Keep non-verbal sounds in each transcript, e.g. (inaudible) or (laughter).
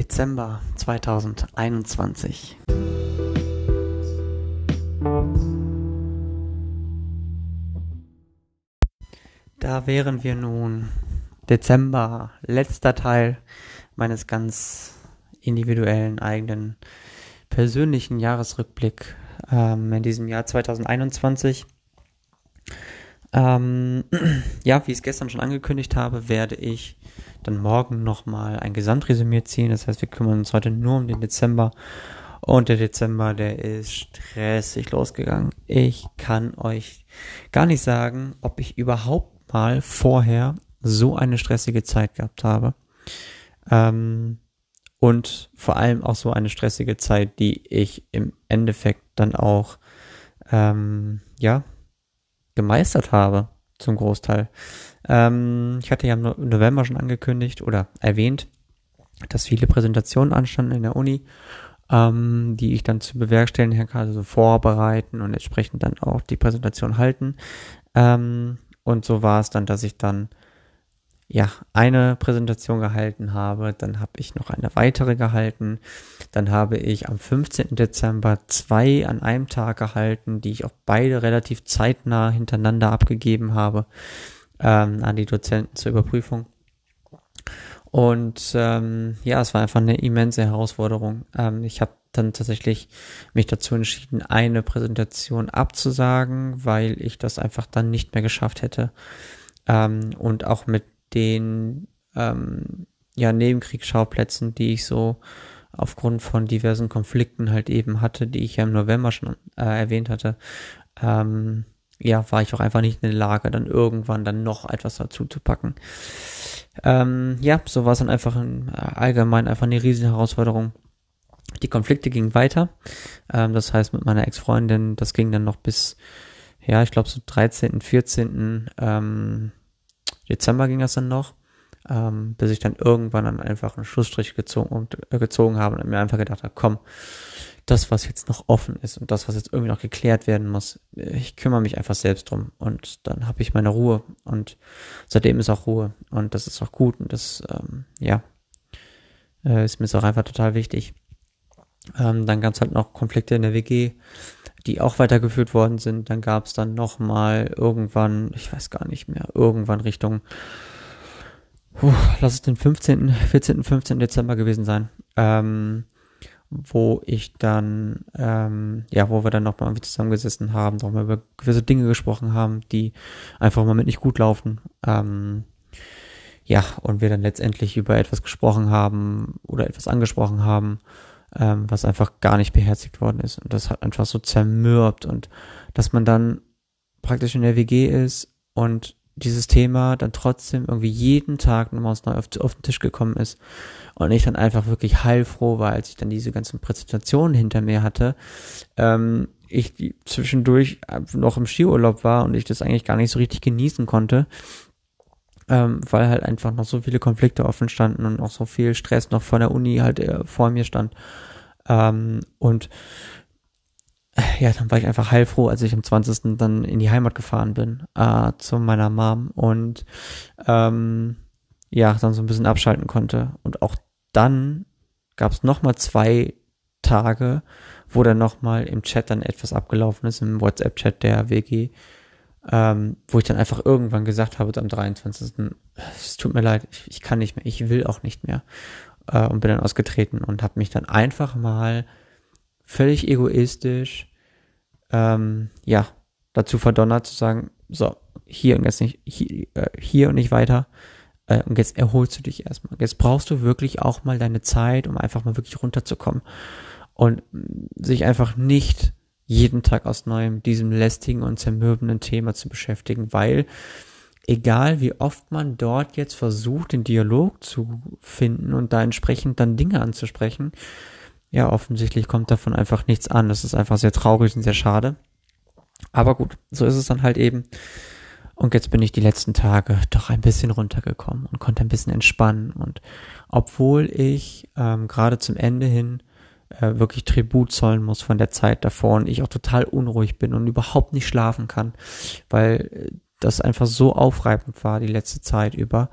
Dezember 2021. Da wären wir nun. Dezember, letzter Teil meines ganz individuellen eigenen persönlichen Jahresrückblick ähm, in diesem Jahr 2021. Ähm, (clears throat) ja, wie ich es gestern schon angekündigt habe, werde ich dann morgen nochmal ein Gesamtresümee ziehen. Das heißt, wir kümmern uns heute nur um den Dezember. Und der Dezember, der ist stressig losgegangen. Ich kann euch gar nicht sagen, ob ich überhaupt mal vorher so eine stressige Zeit gehabt habe. Ähm, und vor allem auch so eine stressige Zeit, die ich im Endeffekt dann auch, ähm, ja, gemeistert habe, zum Großteil. Ähm, ich hatte ja im November schon angekündigt oder erwähnt, dass viele Präsentationen anstanden in der Uni, ähm, die ich dann zu bewerkstelligen kann, also vorbereiten und entsprechend dann auch die Präsentation halten. Ähm, und so war es dann, dass ich dann ja, eine Präsentation gehalten habe, dann habe ich noch eine weitere gehalten, dann habe ich am 15. Dezember zwei an einem Tag gehalten, die ich auch beide relativ zeitnah hintereinander abgegeben habe ähm, an die Dozenten zur Überprüfung. Und ähm, ja, es war einfach eine immense Herausforderung. Ähm, ich habe dann tatsächlich mich dazu entschieden, eine Präsentation abzusagen, weil ich das einfach dann nicht mehr geschafft hätte. Ähm, und auch mit den ähm, ja, Nebenkriegsschauplätzen, die ich so aufgrund von diversen Konflikten halt eben hatte, die ich ja im November schon äh, erwähnt hatte, ähm, ja, war ich auch einfach nicht in der Lage, dann irgendwann dann noch etwas dazu zu packen. Ähm, ja, so war es dann einfach in, äh, allgemein einfach eine riesen Herausforderung. Die Konflikte gingen weiter. Ähm, das heißt, mit meiner Ex-Freundin, das ging dann noch bis, ja, ich glaube so 13., 14. Ähm, Dezember ging das dann noch, ähm, bis ich dann irgendwann dann einfach einen Schlussstrich gezogen, und, äh, gezogen habe und mir einfach gedacht habe, komm, das, was jetzt noch offen ist und das, was jetzt irgendwie noch geklärt werden muss, ich kümmere mich einfach selbst drum und dann habe ich meine Ruhe und seitdem ist auch Ruhe und das ist auch gut und das, ähm, ja, äh, ist mir auch einfach total wichtig. Ähm, dann gab es halt noch Konflikte in der WG, die auch weitergeführt worden sind. Dann gab es dann nochmal irgendwann, ich weiß gar nicht mehr, irgendwann Richtung, puh, lass es den 15., 14., 15. Dezember gewesen sein, ähm, wo ich dann, ähm, ja, wo wir dann nochmal irgendwie zusammengesessen haben, nochmal über gewisse Dinge gesprochen haben, die einfach im Moment nicht gut laufen. Ähm, ja, und wir dann letztendlich über etwas gesprochen haben oder etwas angesprochen haben, ähm, was einfach gar nicht beherzigt worden ist. Und das hat einfach so zermürbt und dass man dann praktisch in der WG ist und dieses Thema dann trotzdem irgendwie jeden Tag nochmal neu auf, auf, den Tisch gekommen ist und ich dann einfach wirklich heilfroh war, als ich dann diese ganzen Präsentationen hinter mir hatte, ähm, ich zwischendurch noch im Skiurlaub war und ich das eigentlich gar nicht so richtig genießen konnte, ähm, weil halt einfach noch so viele Konflikte offen standen und auch so viel Stress noch von der Uni halt äh, vor mir stand. Ähm, und äh, ja, dann war ich einfach heilfroh, als ich am 20. dann in die Heimat gefahren bin, äh, zu meiner Mom und ähm, ja, dann so ein bisschen abschalten konnte. Und auch dann gab es nochmal zwei Tage, wo dann nochmal im Chat dann etwas abgelaufen ist, im WhatsApp-Chat der WG, ähm, wo ich dann einfach irgendwann gesagt habe am 23. Es tut mir leid, ich, ich kann nicht mehr, ich will auch nicht mehr. Äh, und bin dann ausgetreten und habe mich dann einfach mal völlig egoistisch, ähm, ja, dazu verdonnert zu sagen, so, hier und jetzt nicht, hier, äh, hier und nicht weiter. Äh, und jetzt erholst du dich erstmal. Jetzt brauchst du wirklich auch mal deine Zeit, um einfach mal wirklich runterzukommen. Und sich einfach nicht jeden Tag aus neuem diesem lästigen und zermürbenden Thema zu beschäftigen, weil egal wie oft man dort jetzt versucht, den Dialog zu finden und da entsprechend dann Dinge anzusprechen, ja, offensichtlich kommt davon einfach nichts an. Das ist einfach sehr traurig und sehr schade. Aber gut, so ist es dann halt eben. Und jetzt bin ich die letzten Tage doch ein bisschen runtergekommen und konnte ein bisschen entspannen. Und obwohl ich ähm, gerade zum Ende hin äh, wirklich Tribut zollen muss von der Zeit davor und ich auch total unruhig bin und überhaupt nicht schlafen kann, weil äh, das einfach so aufreibend war die letzte Zeit über.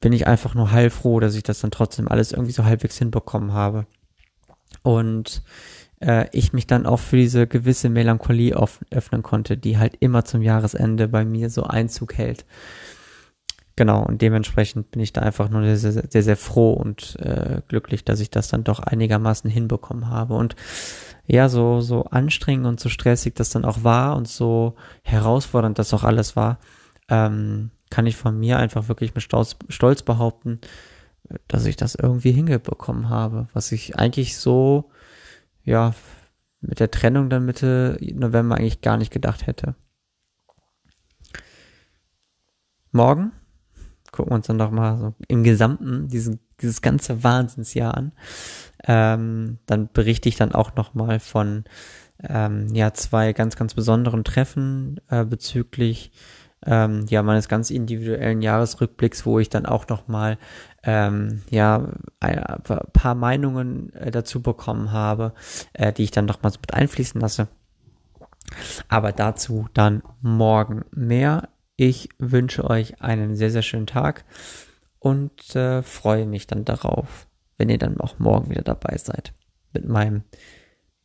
bin ich einfach nur heilfroh, dass ich das dann trotzdem alles irgendwie so halbwegs hinbekommen habe. Und äh, ich mich dann auch für diese gewisse Melancholie öffnen konnte, die halt immer zum Jahresende bei mir so Einzug hält. Genau, und dementsprechend bin ich da einfach nur sehr, sehr, sehr, sehr froh und äh, glücklich, dass ich das dann doch einigermaßen hinbekommen habe. Und ja, so, so anstrengend und so stressig das dann auch war und so herausfordernd das auch alles war, ähm, kann ich von mir einfach wirklich mit Stolz, Stolz behaupten, dass ich das irgendwie hingebekommen habe, was ich eigentlich so, ja, mit der Trennung dann Mitte November eigentlich gar nicht gedacht hätte. Morgen gucken wir uns dann doch mal so im Gesamten diesen, dieses ganze Wahnsinnsjahr an. Ähm, dann berichte ich dann auch noch mal von ähm, ja zwei ganz ganz besonderen Treffen äh, bezüglich ähm, ja meines ganz individuellen Jahresrückblicks, wo ich dann auch noch mal ähm, ja ein paar Meinungen äh, dazu bekommen habe, äh, die ich dann noch mal so mit einfließen lasse. Aber dazu dann morgen mehr. Ich wünsche euch einen sehr, sehr schönen Tag und äh, freue mich dann darauf, wenn ihr dann auch morgen wieder dabei seid mit meinem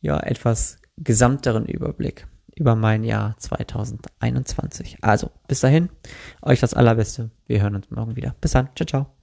ja etwas gesamteren Überblick über mein Jahr 2021. Also bis dahin, euch das Allerbeste. Wir hören uns morgen wieder. Bis dann. Ciao, ciao.